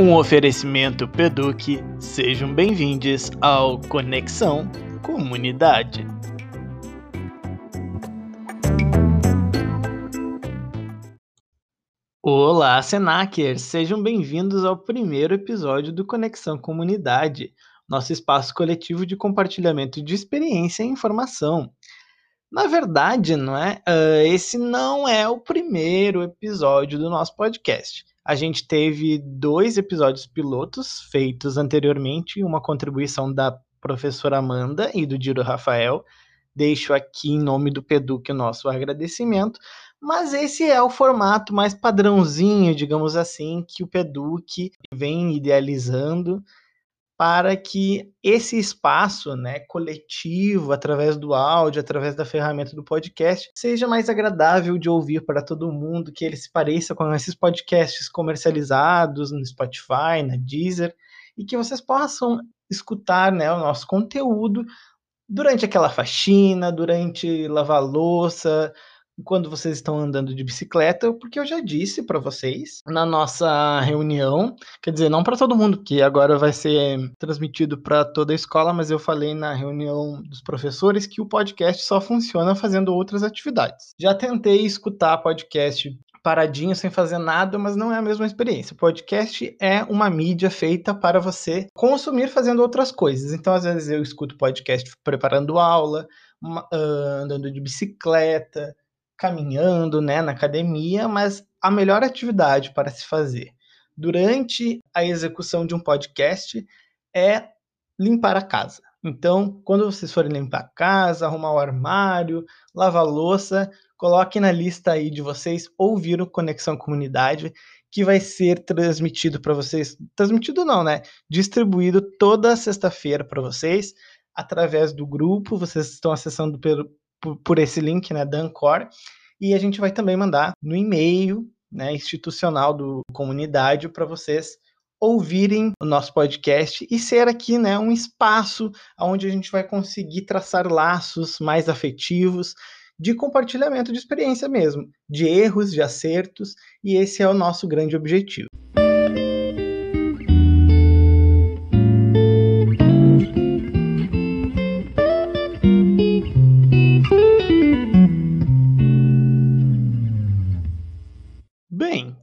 Um oferecimento Peduc. Sejam bem-vindos ao Conexão Comunidade. Olá, Senakers! Sejam bem-vindos ao primeiro episódio do Conexão Comunidade, nosso espaço coletivo de compartilhamento de experiência e informação. Na verdade, não é? Uh, esse não é o primeiro episódio do nosso podcast. A gente teve dois episódios pilotos feitos anteriormente, uma contribuição da professora Amanda e do Diro Rafael. Deixo aqui em nome do Peduc o nosso agradecimento, mas esse é o formato mais padrãozinho, digamos assim, que o Peduc vem idealizando para que esse espaço né, coletivo, através do áudio, através da ferramenta do podcast, seja mais agradável de ouvir para todo mundo, que ele se pareça com esses podcasts comercializados no Spotify, na Deezer, e que vocês possam escutar né, o nosso conteúdo durante aquela faxina, durante lavar louça, quando vocês estão andando de bicicleta, porque eu já disse para vocês na nossa reunião, quer dizer, não para todo mundo, que agora vai ser transmitido para toda a escola, mas eu falei na reunião dos professores que o podcast só funciona fazendo outras atividades. Já tentei escutar podcast paradinho sem fazer nada, mas não é a mesma experiência. Podcast é uma mídia feita para você consumir fazendo outras coisas. Então, às vezes eu escuto podcast preparando aula, andando de bicicleta, caminhando, né, na academia, mas a melhor atividade para se fazer durante a execução de um podcast é limpar a casa. Então, quando vocês forem limpar a casa, arrumar o armário, lavar a louça, coloque na lista aí de vocês ouvir o Conexão Comunidade, que vai ser transmitido para vocês, transmitido não, né? Distribuído toda sexta-feira para vocês através do grupo. Vocês estão acessando pelo, por, por esse link, né, da e a gente vai também mandar no e-mail, né, institucional do comunidade para vocês ouvirem o nosso podcast e ser aqui, né, um espaço onde a gente vai conseguir traçar laços mais afetivos de compartilhamento de experiência mesmo, de erros, de acertos, e esse é o nosso grande objetivo.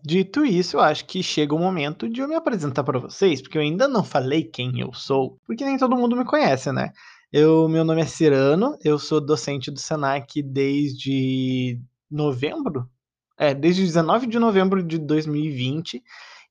Dito isso, eu acho que chega o momento de eu me apresentar para vocês, porque eu ainda não falei quem eu sou, porque nem todo mundo me conhece, né? Eu, meu nome é Cirano, eu sou docente do Senac desde novembro, é, desde 19 de novembro de 2020,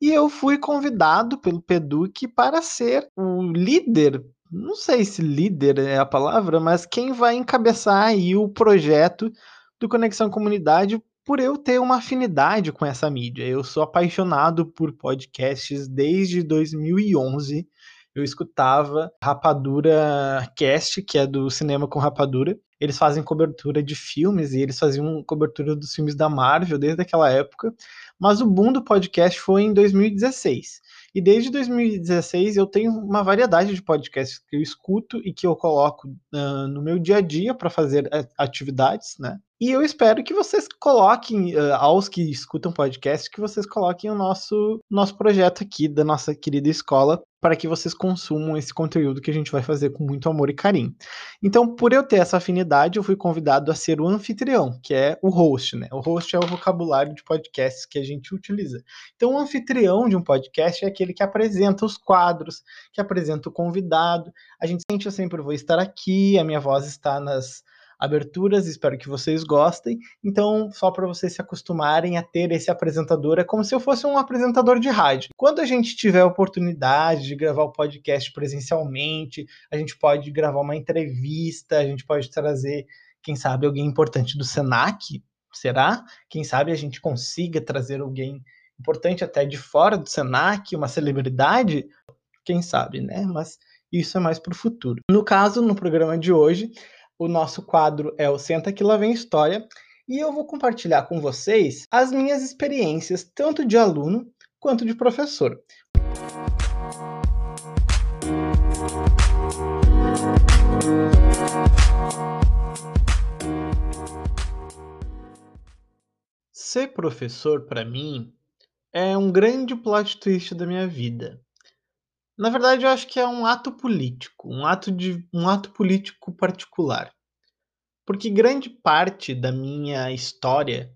e eu fui convidado pelo PEDUC para ser o líder, não sei se líder é a palavra, mas quem vai encabeçar aí o projeto do Conexão Comunidade por eu ter uma afinidade com essa mídia. Eu sou apaixonado por podcasts desde 2011. Eu escutava Rapadura Cast, que é do Cinema com Rapadura. Eles fazem cobertura de filmes e eles faziam cobertura dos filmes da Marvel desde aquela época. Mas o boom do podcast foi em 2016. E desde 2016 eu tenho uma variedade de podcasts que eu escuto e que eu coloco uh, no meu dia a dia para fazer atividades, né? E eu espero que vocês coloquem, uh, aos que escutam podcast, que vocês coloquem o nosso, nosso projeto aqui da nossa querida escola para que vocês consumam esse conteúdo que a gente vai fazer com muito amor e carinho. Então, por eu ter essa afinidade, eu fui convidado a ser o anfitrião, que é o host, né? O host é o vocabulário de podcasts que a gente utiliza. Então, o anfitrião de um podcast é aquele que apresenta os quadros, que apresenta o convidado. A gente sente eu sempre vou estar aqui, a minha voz está nas aberturas, espero que vocês gostem. Então, só para vocês se acostumarem a ter esse apresentador, é como se eu fosse um apresentador de rádio. Quando a gente tiver a oportunidade de gravar o podcast presencialmente, a gente pode gravar uma entrevista, a gente pode trazer, quem sabe, alguém importante do Senac, será? Quem sabe a gente consiga trazer alguém importante até de fora do Senac, uma celebridade, quem sabe, né? Mas isso é mais para o futuro. No caso, no programa de hoje, o nosso quadro é o Senta que lá vem história e eu vou compartilhar com vocês as minhas experiências tanto de aluno quanto de professor. Ser professor para mim é um grande plot twist da minha vida. Na verdade, eu acho que é um ato político, um ato de um ato político particular. Porque grande parte da minha história,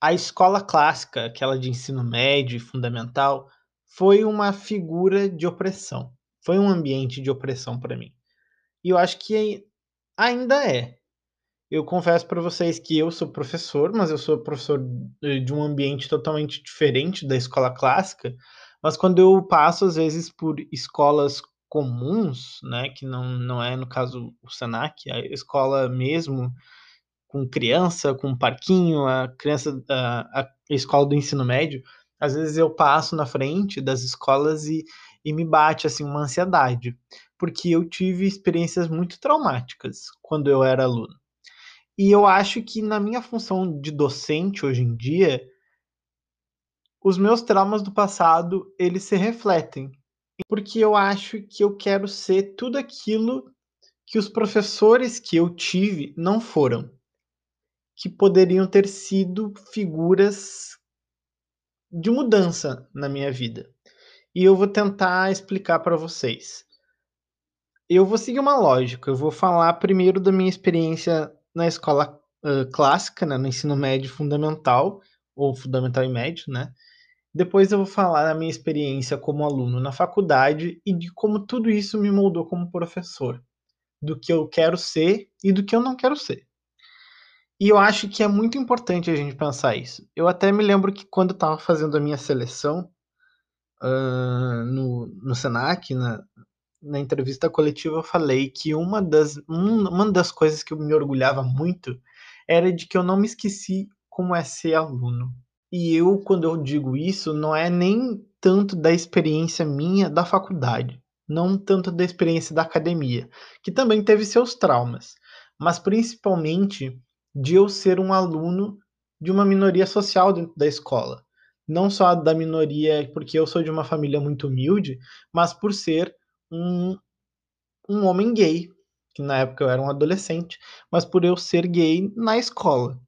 a escola clássica, aquela de ensino médio e fundamental, foi uma figura de opressão. Foi um ambiente de opressão para mim. E eu acho que ainda é. Eu confesso para vocês que eu sou professor, mas eu sou professor de um ambiente totalmente diferente da escola clássica. Mas quando eu passo, às vezes, por escolas comuns, né, que não, não é, no caso, o SENAC, a escola mesmo, com criança, com parquinho, a criança, a, a escola do ensino médio, às vezes eu passo na frente das escolas e, e me bate, assim, uma ansiedade, porque eu tive experiências muito traumáticas quando eu era aluno. E eu acho que na minha função de docente hoje em dia, os meus traumas do passado, eles se refletem. Porque eu acho que eu quero ser tudo aquilo que os professores que eu tive não foram. Que poderiam ter sido figuras de mudança na minha vida. E eu vou tentar explicar para vocês. Eu vou seguir uma lógica. Eu vou falar primeiro da minha experiência na escola uh, clássica, né, no ensino médio fundamental, ou fundamental e médio, né? Depois eu vou falar da minha experiência como aluno na faculdade e de como tudo isso me moldou como professor, do que eu quero ser e do que eu não quero ser. E eu acho que é muito importante a gente pensar isso. Eu até me lembro que quando eu estava fazendo a minha seleção uh, no, no Senac, na, na entrevista coletiva, eu falei que uma das, um, uma das coisas que me orgulhava muito era de que eu não me esqueci como é ser aluno. E eu, quando eu digo isso, não é nem tanto da experiência minha da faculdade, não tanto da experiência da academia, que também teve seus traumas, mas principalmente de eu ser um aluno de uma minoria social dentro da escola. Não só da minoria, porque eu sou de uma família muito humilde, mas por ser um, um homem gay, que na época eu era um adolescente, mas por eu ser gay na escola.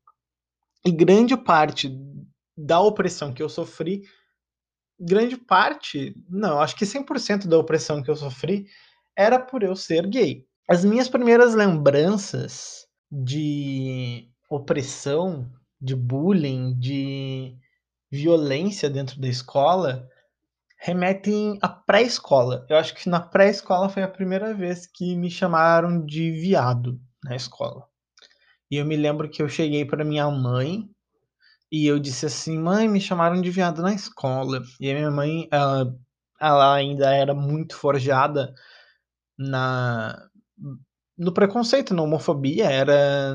E grande parte da opressão que eu sofri, grande parte, não, acho que 100% da opressão que eu sofri era por eu ser gay. As minhas primeiras lembranças de opressão, de bullying, de violência dentro da escola remetem à pré-escola. Eu acho que na pré-escola foi a primeira vez que me chamaram de viado na escola. E eu me lembro que eu cheguei para minha mãe e eu disse assim: mãe, me chamaram de viado na escola. E a minha mãe, ela, ela ainda era muito forjada na no preconceito, na homofobia, era,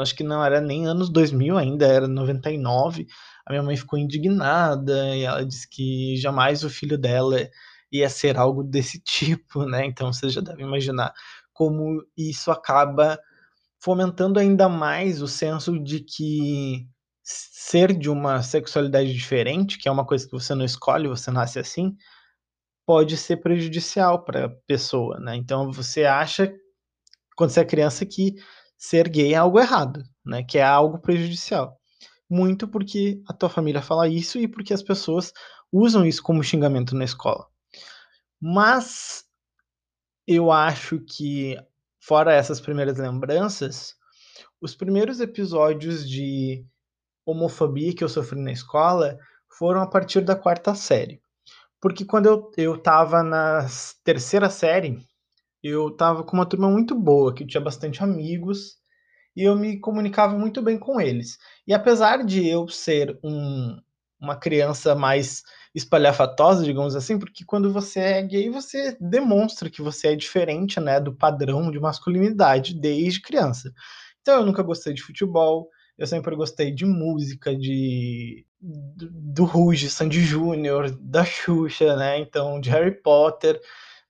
acho que não era nem anos 2000 ainda, era 99. A minha mãe ficou indignada e ela disse que jamais o filho dela ia ser algo desse tipo, né? Então você já deve imaginar como isso acaba fomentando ainda mais o senso de que ser de uma sexualidade diferente, que é uma coisa que você não escolhe, você nasce assim, pode ser prejudicial para a pessoa, né? Então você acha quando você é criança que ser gay é algo errado, né? Que é algo prejudicial. Muito porque a tua família fala isso e porque as pessoas usam isso como xingamento na escola. Mas eu acho que fora essas primeiras lembranças, os primeiros episódios de homofobia que eu sofri na escola foram a partir da quarta série. Porque quando eu, eu tava na terceira série, eu tava com uma turma muito boa, que tinha bastante amigos, e eu me comunicava muito bem com eles. E apesar de eu ser um, uma criança mais espalhafatosa, digamos assim, porque quando você é gay, você demonstra que você é diferente, né, do padrão de masculinidade desde criança. Então eu nunca gostei de futebol, eu sempre gostei de música, de do, Ruge, Sandy Júnior, da Xuxa, né? Então, de Harry Potter.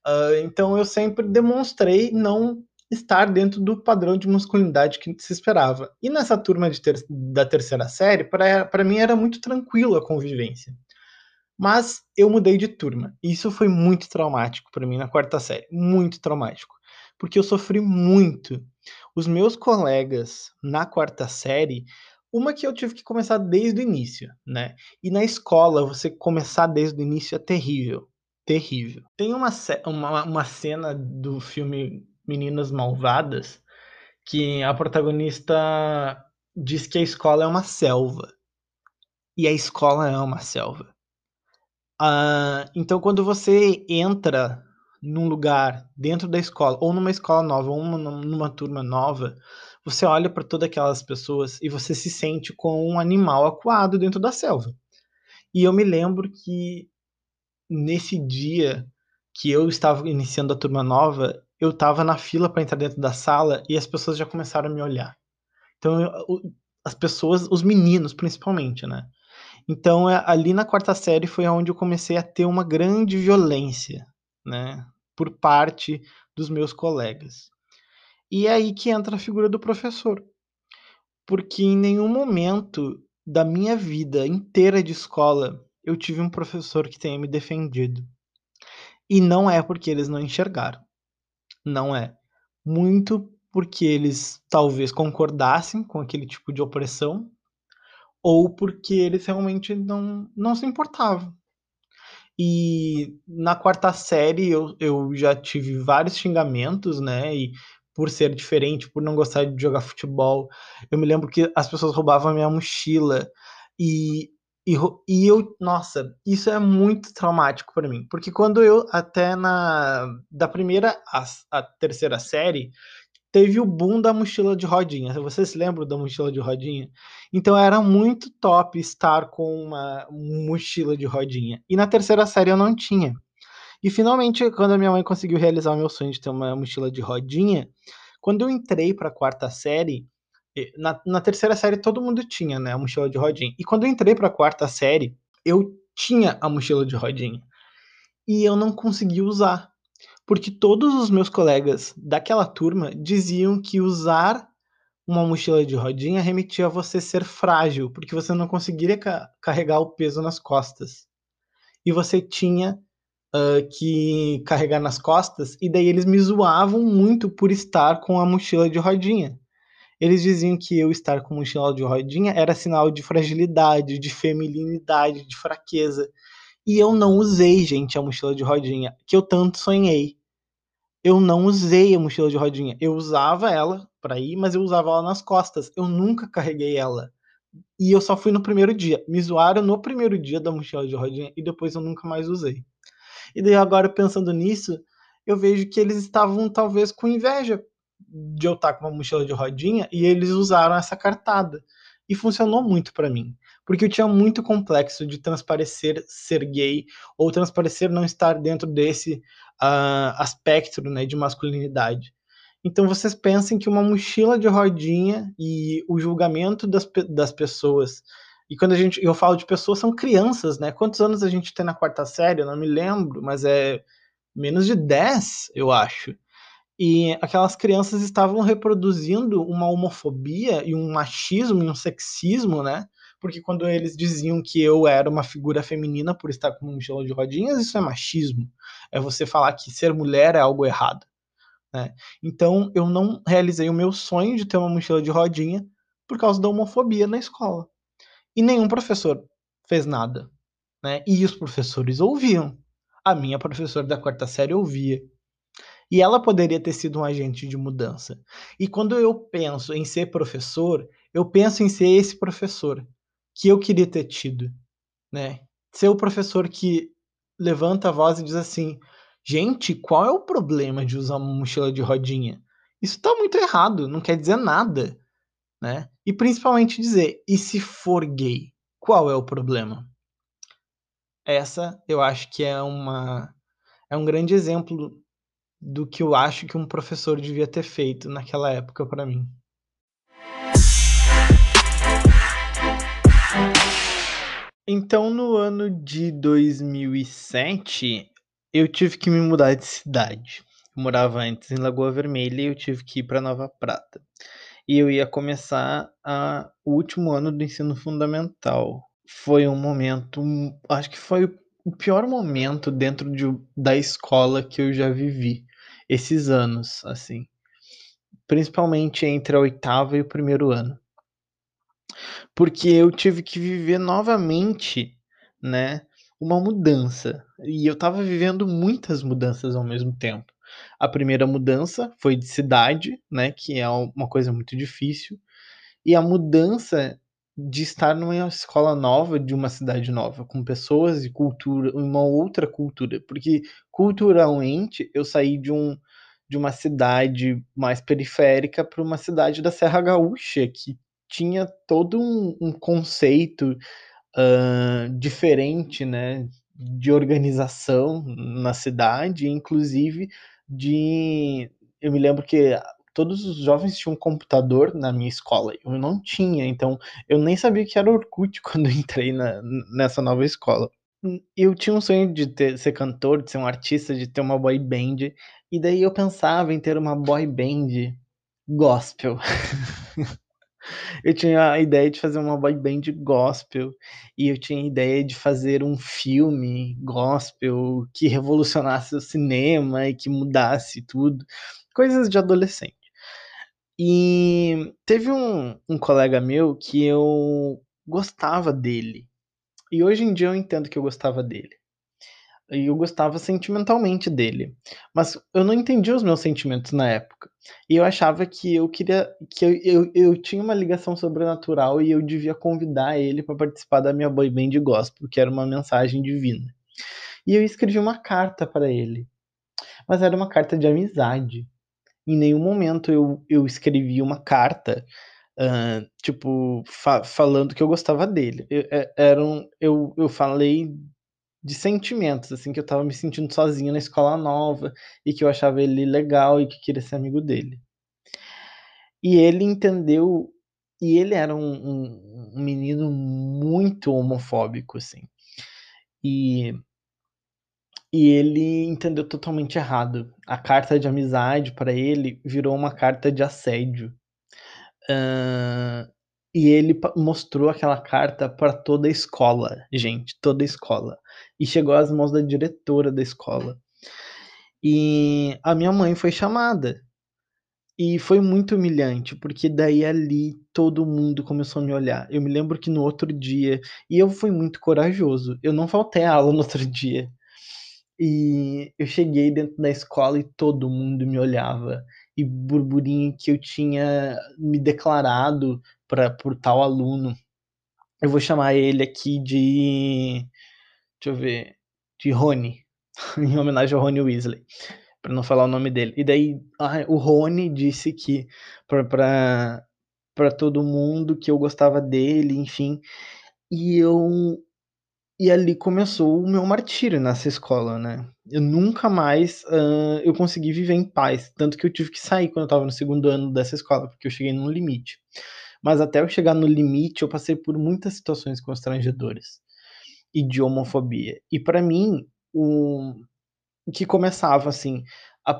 Uh, então, eu sempre demonstrei não estar dentro do padrão de masculinidade que se esperava. E nessa turma ter, da terceira série, para mim era muito tranquilo a convivência. Mas eu mudei de turma. E isso foi muito traumático para mim na quarta série. Muito traumático. Porque eu sofri muito os meus colegas na quarta série Uma que eu tive que começar desde o início, né? E na escola, você começar desde o início é terrível. Terrível. Tem uma, uma, uma cena do filme Meninas Malvadas que a protagonista diz que a escola é uma selva. E a escola é uma selva. Uh, então, quando você entra num lugar dentro da escola, ou numa escola nova, ou numa, turma nova, você olha para todas aquelas pessoas e você se sente como um animal acuado dentro da selva. E eu me lembro que nesse dia que eu estava iniciando a turma nova, eu estava na fila para entrar dentro da sala e as pessoas já começaram a me olhar. Então, eu, as pessoas, os meninos principalmente, né? Então, é, ali na quarta série foi onde eu comecei a ter uma grande violência, né? Por parte dos meus colegas. E é aí que entra a figura do professor. Porque em nenhum momento da minha vida inteira de escola eu tive um professor que tenha me defendido. E não é porque eles não enxergaram. Não é. Muito porque eles talvez concordassem com aquele tipo de opressão, ou porque eles realmente não, não se importavam. E na quarta série eu, eu já tive vários xingamentos, né? E por ser diferente, por não gostar de jogar futebol. Eu me lembro que as pessoas roubavam a minha mochila. E, e, e eu, nossa, isso é muito traumático para mim. Porque quando eu, até na. Da primeira à, terceira série, teve o boom da mochila de rodinha. Vocês se lembram da mochila de rodinha? Então era muito top estar com uma mochila de rodinha. E na terceira série eu não tinha. E finalmente, quando a minha mãe conseguiu realizar o meu sonho de ter uma mochila de rodinha, quando eu entrei para a quarta série, na, na, terceira série todo mundo tinha, né, a mochila de rodinha. E quando eu entrei para a quarta série, eu tinha a mochila de rodinha. E eu não consegui usar porque todos os meus colegas daquela turma diziam que usar uma mochila de rodinha remetia a você ser frágil, porque você não conseguiria ca carregar o peso nas costas. E você tinha uh, que carregar nas costas, e daí eles me zoavam muito por estar com a mochila de rodinha. Eles diziam que eu estar com mochila de rodinha era sinal de fragilidade, de feminilidade, de fraqueza. E eu não usei, gente, a mochila de rodinha, que eu tanto sonhei eu não usei a mochila de rodinha. Eu usava ela para ir, mas eu usava ela nas costas. Eu nunca carreguei ela. E eu só fui no primeiro dia. Me zoaram no primeiro dia da mochila de rodinha e depois eu nunca mais usei. E daí agora pensando nisso, eu vejo que eles estavam talvez com inveja de eu estar com uma mochila de rodinha e eles usaram essa cartada. E funcionou muito para mim, porque eu tinha muito complexo de transparecer ser gay ou transparecer não estar dentro desse uh, aspecto né, de masculinidade. Então vocês pensem que uma mochila de rodinha e o julgamento das, das pessoas. E quando a gente, eu falo de pessoas, são crianças, né? Quantos anos a gente tem na quarta série? Eu não me lembro, mas é menos de 10, eu acho. E aquelas crianças estavam reproduzindo uma homofobia e um machismo e um sexismo, né? Porque quando eles diziam que eu era uma figura feminina por estar com uma mochila de rodinhas, isso é machismo. É você falar que ser mulher é algo errado. Né? Então eu não realizei o meu sonho de ter uma mochila de rodinha por causa da homofobia na escola. E nenhum professor fez nada. Né? E os professores ouviam. A minha professora da quarta série ouvia. E ela poderia ter sido um agente de mudança. E quando eu penso em ser professor, eu penso em ser esse professor que eu queria ter tido, né? Ser o professor que levanta a voz e diz assim: gente, qual é o problema de usar uma mochila de rodinha? Isso está muito errado, não quer dizer nada, né? E principalmente dizer: e se for gay, qual é o problema? Essa eu acho que é uma é um grande exemplo do que eu acho que um professor devia ter feito naquela época para mim. Então, no ano de 2007, eu tive que me mudar de cidade. Eu morava antes em Lagoa Vermelha e eu tive que ir para Nova Prata. E eu ia começar a, o último ano do ensino fundamental. Foi um momento, acho que foi o pior momento dentro de, da escola que eu já vivi esses anos, assim. Principalmente entre a oitava e o primeiro ano Porque eu tive que viver novamente, né, uma mudança. E eu estava vivendo muitas mudanças ao mesmo tempo. A primeira mudança foi de cidade, né, que é uma coisa muito difícil, e a mudança de estar numa escola nova, de uma cidade nova, com pessoas e cultura, uma outra cultura, porque culturalmente eu saí de um de uma cidade mais periférica para uma cidade da Serra Gaúcha, que tinha todo um, um conceito uh, diferente, né, de organização na cidade, inclusive de. Eu me lembro que todos os jovens tinham um computador na minha escola, eu não tinha, então eu nem sabia que era Orkut quando entrei na, nessa nova escola. Eu tinha um sonho de ter, ser cantor, de ser um artista, de ter uma boy band, e daí eu pensava em ter uma boy band gospel. eu tinha a ideia de fazer uma boy band gospel, e eu tinha a ideia de fazer um filme gospel que revolucionasse o cinema e que mudasse tudo. Coisas de adolescente. E teve um, um colega meu que eu gostava dele. E hoje em dia eu entendo que eu gostava dele. Eu gostava sentimentalmente dele. Mas eu não entendia os meus sentimentos na época. E eu achava que eu queria. que eu, eu, eu tinha uma ligação sobrenatural e eu devia convidar ele para participar da minha boy band gospel, que era uma mensagem divina. E eu escrevi uma carta para ele. Mas era uma carta de amizade. Em nenhum momento eu, eu escrevi uma carta Uh, tipo, fa falando que eu gostava dele. Eu, é, era um, eu, eu falei de sentimentos, assim, que eu tava me sentindo sozinho na escola nova e que eu achava ele legal e que queria ser amigo dele. E ele entendeu, e ele era um, um, um menino muito homofóbico, assim. E, e ele entendeu totalmente errado. A carta de amizade para ele virou uma carta de assédio. Uh, e ele mostrou aquela carta para toda a escola, gente, toda a escola. E chegou às mãos da diretora da escola. E a minha mãe foi chamada. E foi muito humilhante, porque daí ali todo mundo começou a me olhar. Eu me lembro que no outro dia, e eu fui muito corajoso, eu não faltei a aula no outro dia. E eu cheguei dentro da escola e todo mundo me olhava e burburinho que eu tinha me declarado para por tal aluno. Eu vou chamar ele aqui de deixa eu ver, de Rony, em homenagem ao Rony Weasley, para não falar o nome dele. E daí ah, o Rony disse que para para todo mundo que eu gostava dele, enfim. E eu e ali começou o meu martírio nessa escola, né? Eu nunca mais uh, eu consegui viver em paz, tanto que eu tive que sair quando eu estava no segundo ano dessa escola, porque eu cheguei num limite. Mas até eu chegar no limite, eu passei por muitas situações constrangedoras e de homofobia. E para mim, o que começava assim,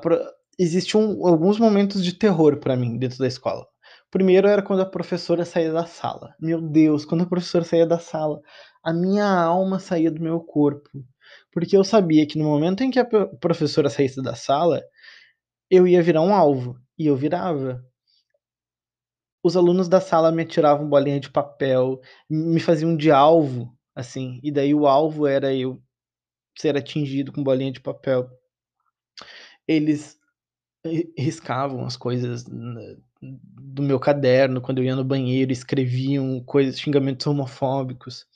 pro... existiam alguns momentos de terror para mim dentro da escola. Primeiro era quando a professora saía da sala. Meu Deus, quando a professora saía da sala, a minha alma saía do meu corpo. Porque eu sabia que no momento em que a professora saísse da sala, eu ia virar um alvo. E eu virava. Os alunos da sala me atiravam bolinha de papel, me faziam de alvo, assim. E daí o alvo era eu ser atingido com bolinha de papel. Eles riscavam as coisas do meu caderno quando eu ia no banheiro, escreviam coisas, xingamentos homofóbicos.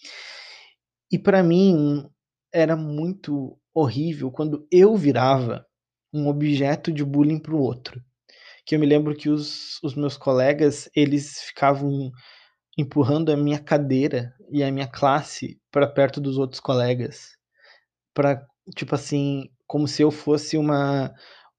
E para mim era muito horrível quando eu virava um objeto de bullying para o outro. Que eu me lembro que os, os meus colegas, eles ficavam empurrando a minha cadeira e a minha classe para perto dos outros colegas, para tipo assim, como se eu fosse uma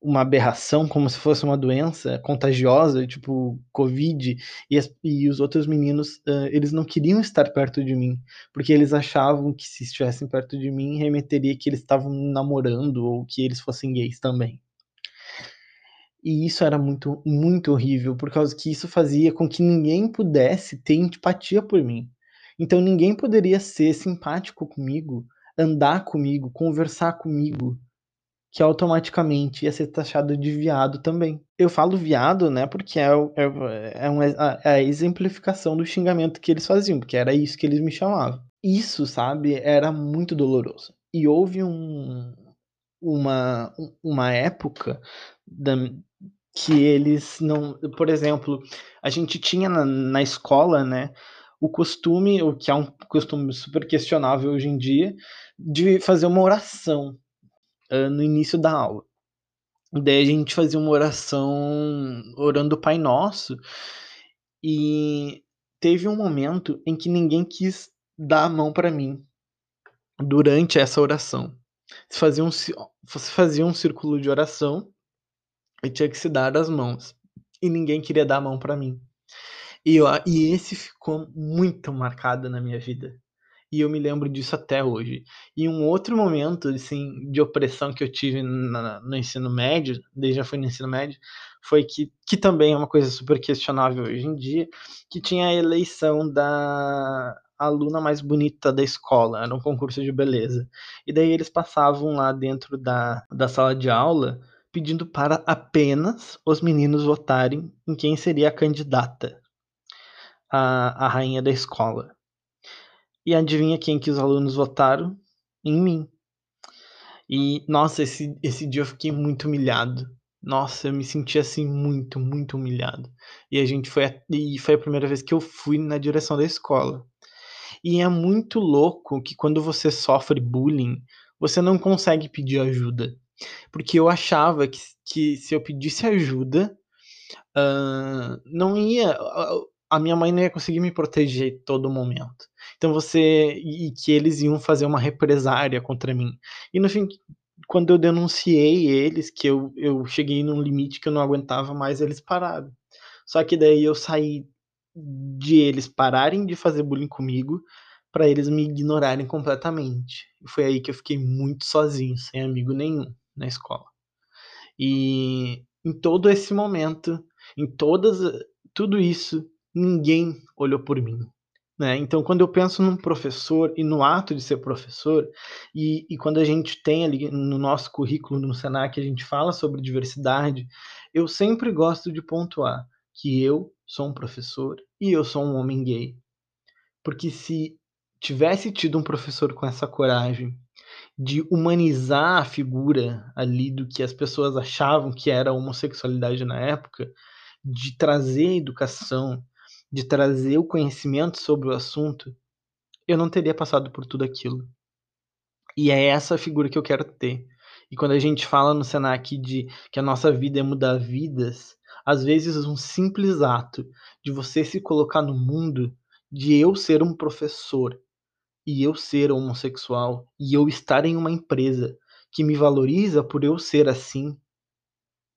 uma aberração, como se fosse uma doença contagiosa, tipo Covid, e, as, e os outros meninos, uh, eles não queriam estar perto de mim, porque eles achavam que se estivessem perto de mim, remeteria que eles estavam namorando ou que eles fossem gays também. E isso era muito, muito horrível, por causa que isso fazia com que ninguém pudesse ter empatia por mim. Então ninguém poderia ser simpático comigo, andar comigo, conversar comigo, que automaticamente ia ser taxado de viado também. Eu falo viado, né, porque é, é, é, uma, é a exemplificação do xingamento que eles faziam, porque era isso que eles me chamavam. Isso, sabe, era muito doloroso. E houve um, uma, uma época da, que eles não. Por exemplo, a gente tinha na, na escola, né, o costume, o que é um costume super questionável hoje em dia, de fazer uma oração uh, no início da aula. Daí a gente fazia uma oração orando o Pai Nosso, e teve um momento em que ninguém quis dar a mão para mim durante essa oração. Você fazia, um, você fazia um círculo de oração e tinha que se dar as mãos. E ninguém queria dar a mão para mim. E, eu, e esse ficou muito marcado na minha vida. E eu me lembro disso até hoje. E um outro momento, assim, de opressão que eu tive na, no ensino médio, desde já fui no ensino médio, foi que, que também é uma coisa super questionável hoje em dia, que tinha a eleição da aluna mais bonita da escola, era um concurso de beleza. E daí eles passavam lá dentro da, da sala de aula pedindo para apenas os meninos votarem em quem seria a candidata a, a rainha da escola. E adivinha quem que os alunos votaram? Em mim. E, nossa, esse, esse dia eu fiquei muito humilhado. Nossa, eu me senti assim muito, muito humilhado. E a gente foi e foi a primeira vez que eu fui na direção da escola. E é muito louco que quando você sofre bullying, você não consegue pedir ajuda. Porque eu achava que, que se eu pedisse ajuda, uh, não ia. A minha mãe não ia conseguir me proteger todo momento. Então você. E que eles iam fazer uma represária contra mim. E no fim, quando eu denunciei eles, que eu, eu cheguei num limite que eu não aguentava mais, eles pararam. Só que daí eu saí de eles pararem de fazer bullying comigo para eles me ignorarem completamente. Foi aí que eu fiquei muito sozinho, sem amigo nenhum na escola. E em todo esse momento, em todas tudo isso, ninguém olhou por mim. Né? Então, quando eu penso num professor e no ato de ser professor, e, e quando a gente tem ali no nosso currículo no Senac, a gente fala sobre diversidade, eu sempre gosto de pontuar que eu sou um professor e eu sou um homem gay. Porque se tivesse tido um professor com essa coragem de humanizar a figura ali do que as pessoas achavam que era homossexualidade na época, de trazer educação, de trazer o conhecimento sobre o assunto, eu não teria passado por tudo aquilo. E é essa figura que eu quero ter. E quando a gente fala no Senac de que a nossa vida é mudar vidas, às vezes um simples ato de você se colocar no mundo, de eu ser um professor, e eu ser homossexual e eu estar em uma empresa que me valoriza por eu ser assim,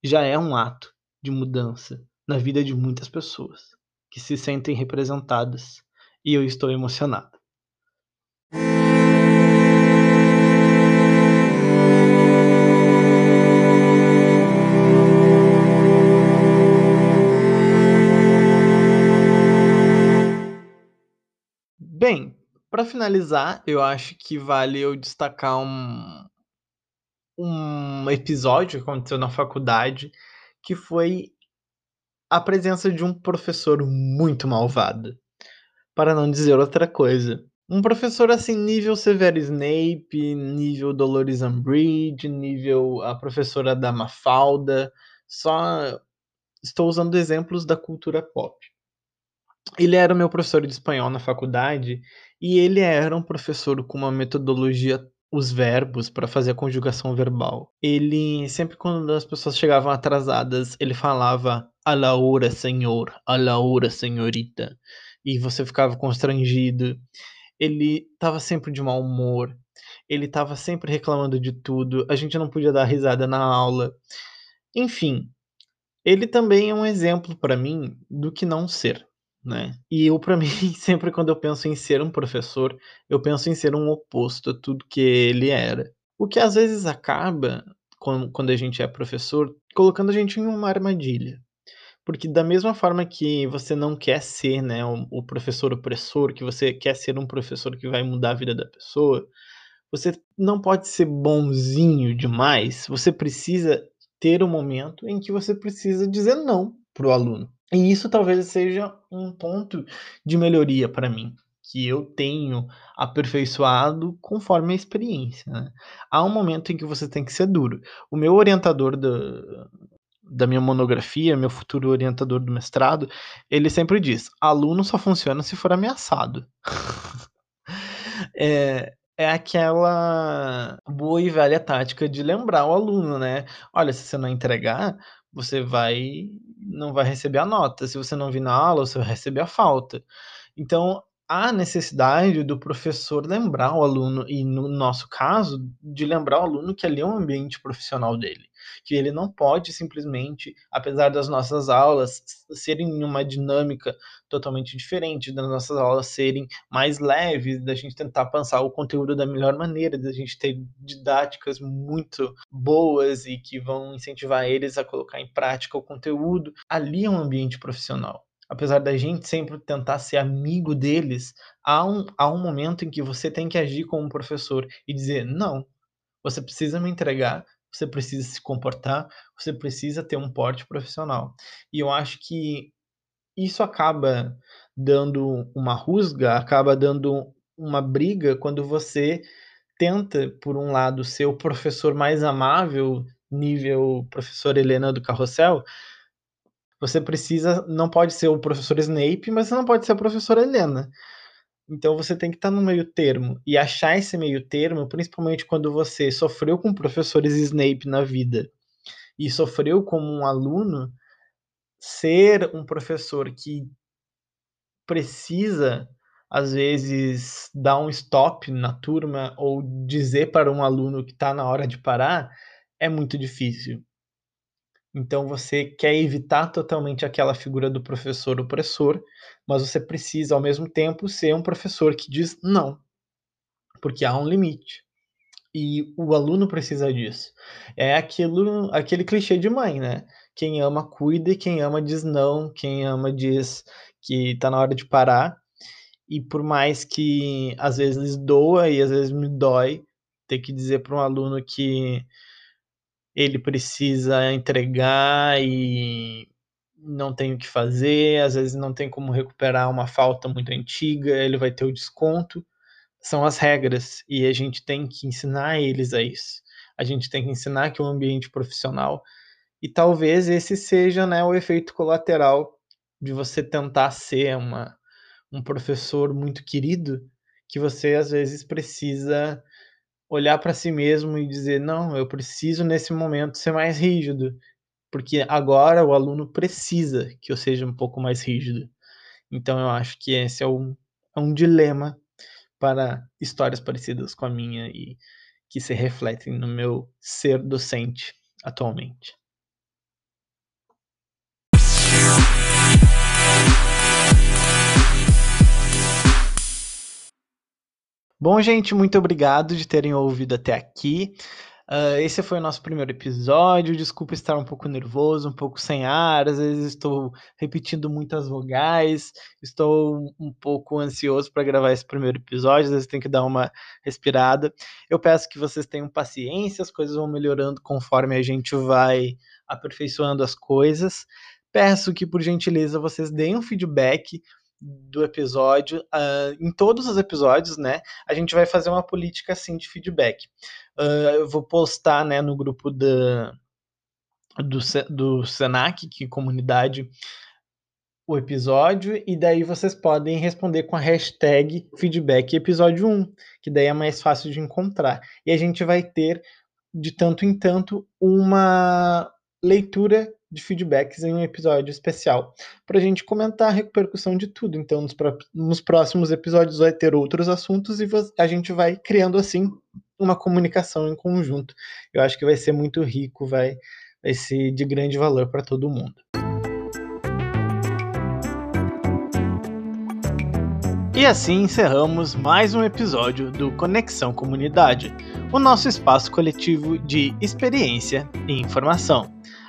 já é um ato de mudança na vida de muitas pessoas que se sentem representadas e eu estou emocionado. Para finalizar, eu acho que vale eu destacar um, um episódio que aconteceu na faculdade, que foi a presença de um professor muito malvado. Para não dizer outra coisa. Um professor assim, nível Severo Snape, nível Dolores Umbridge, nível a professora da Mafalda. Só estou usando exemplos da cultura pop. Ele era meu professor de espanhol na faculdade e ele era um professor com uma metodologia os verbos para fazer a conjugação verbal. Ele sempre quando as pessoas chegavam atrasadas, ele falava a la hora, senhor, a la hora, senhorita, e você ficava constrangido. Ele estava sempre de mau humor. Ele estava sempre reclamando de tudo. A gente não podia dar risada na aula. Enfim, ele também é um exemplo para mim do que não ser né? E eu, para mim, sempre quando eu penso em ser um professor, eu penso em ser um oposto a tudo que ele era. O que às vezes acaba, quando a gente é professor, colocando a gente em uma armadilha. Porque da mesma forma que você não quer ser né, o professor opressor, que você quer ser um professor que vai mudar a vida da pessoa, Você não pode ser bonzinho demais. Você precisa ter um momento em que você precisa dizer não para o aluno. E isso talvez seja um ponto de melhoria para mim, que eu tenho aperfeiçoado conforme a experiência. Né? Há um momento em que você tem que ser duro. O meu orientador do, da minha monografia, meu futuro orientador do mestrado, ele sempre diz: aluno só funciona se for ameaçado. é, é aquela boa e velha tática de lembrar o aluno, né? Olha, se você não entregar, você vai não vai receber a nota. Se você não vir na aula, você vai receber a falta. Então, há necessidade do professor lembrar o aluno, e no nosso caso, de lembrar o aluno que ali é um ambiente profissional dele que ele não pode simplesmente, apesar das nossas aulas serem uma dinâmica totalmente diferente, das nossas aulas serem mais leves, da gente tentar pensar o conteúdo da melhor maneira, da gente ter didáticas muito boas e que vão incentivar eles a colocar em prática o conteúdo, ali é um ambiente profissional. Apesar da gente sempre tentar ser amigo deles, há um, há um momento em que você tem que agir como professor e dizer: não, você precisa me entregar você precisa se comportar, você precisa ter um porte profissional. E eu acho que isso acaba dando uma rusga, acaba dando uma briga quando você tenta, por um lado, ser o professor mais amável, nível professor Helena do Carrossel, você precisa, não pode ser o professor Snape, mas você não pode ser a professora Helena. Então você tem que estar no meio termo e achar esse meio termo, principalmente quando você sofreu com professores Snape na vida e sofreu como um aluno, ser um professor que precisa às vezes dar um stop na turma ou dizer para um aluno que está na hora de parar é muito difícil. Então você quer evitar totalmente aquela figura do professor opressor, mas você precisa ao mesmo tempo ser um professor que diz não, porque há um limite. E o aluno precisa disso. É aquilo, aquele clichê de mãe, né? Quem ama cuida e quem ama diz não, quem ama diz que está na hora de parar. E por mais que às vezes doa e às vezes me dói ter que dizer para um aluno que ele precisa entregar e não tem o que fazer, às vezes não tem como recuperar uma falta muito antiga, ele vai ter o desconto. São as regras e a gente tem que ensinar eles a isso. A gente tem que ensinar que um ambiente profissional e talvez esse seja né, o efeito colateral de você tentar ser uma, um professor muito querido, que você às vezes precisa olhar para si mesmo e dizer: não, eu preciso nesse momento ser mais rígido, porque agora o aluno precisa que eu seja um pouco mais rígido. Então eu acho que esse é um, é um dilema para histórias parecidas com a minha e que se refletem no meu ser docente atualmente. Bom, gente, muito obrigado de terem ouvido até aqui. Uh, esse foi o nosso primeiro episódio. Desculpa estar um pouco nervoso, um pouco sem ar. Às vezes estou repetindo muitas vogais. Estou um pouco ansioso para gravar esse primeiro episódio. Às vezes tem que dar uma respirada. Eu peço que vocês tenham paciência. As coisas vão melhorando conforme a gente vai aperfeiçoando as coisas. Peço que, por gentileza, vocês deem um feedback do episódio. Uh, em todos os episódios, né, a gente vai fazer uma política assim de feedback. Uh, eu vou postar, né, no grupo da, do, do Senac, que comunidade, o episódio, e daí vocês podem responder com a hashtag feedback episódio 1, que daí é mais fácil de encontrar. E a gente vai ter, de tanto em tanto, uma leitura de feedbacks em um episódio especial, para a gente comentar a repercussão de tudo. Então, nos, nos, próximos episódios vai ter outros assuntos e a gente vai criando assim uma comunicação em conjunto. Eu acho que vai ser muito rico, vai, vai ser de grande valor para todo mundo. E assim encerramos mais um episódio do Conexão Comunidade, o nosso espaço coletivo de experiência e informação.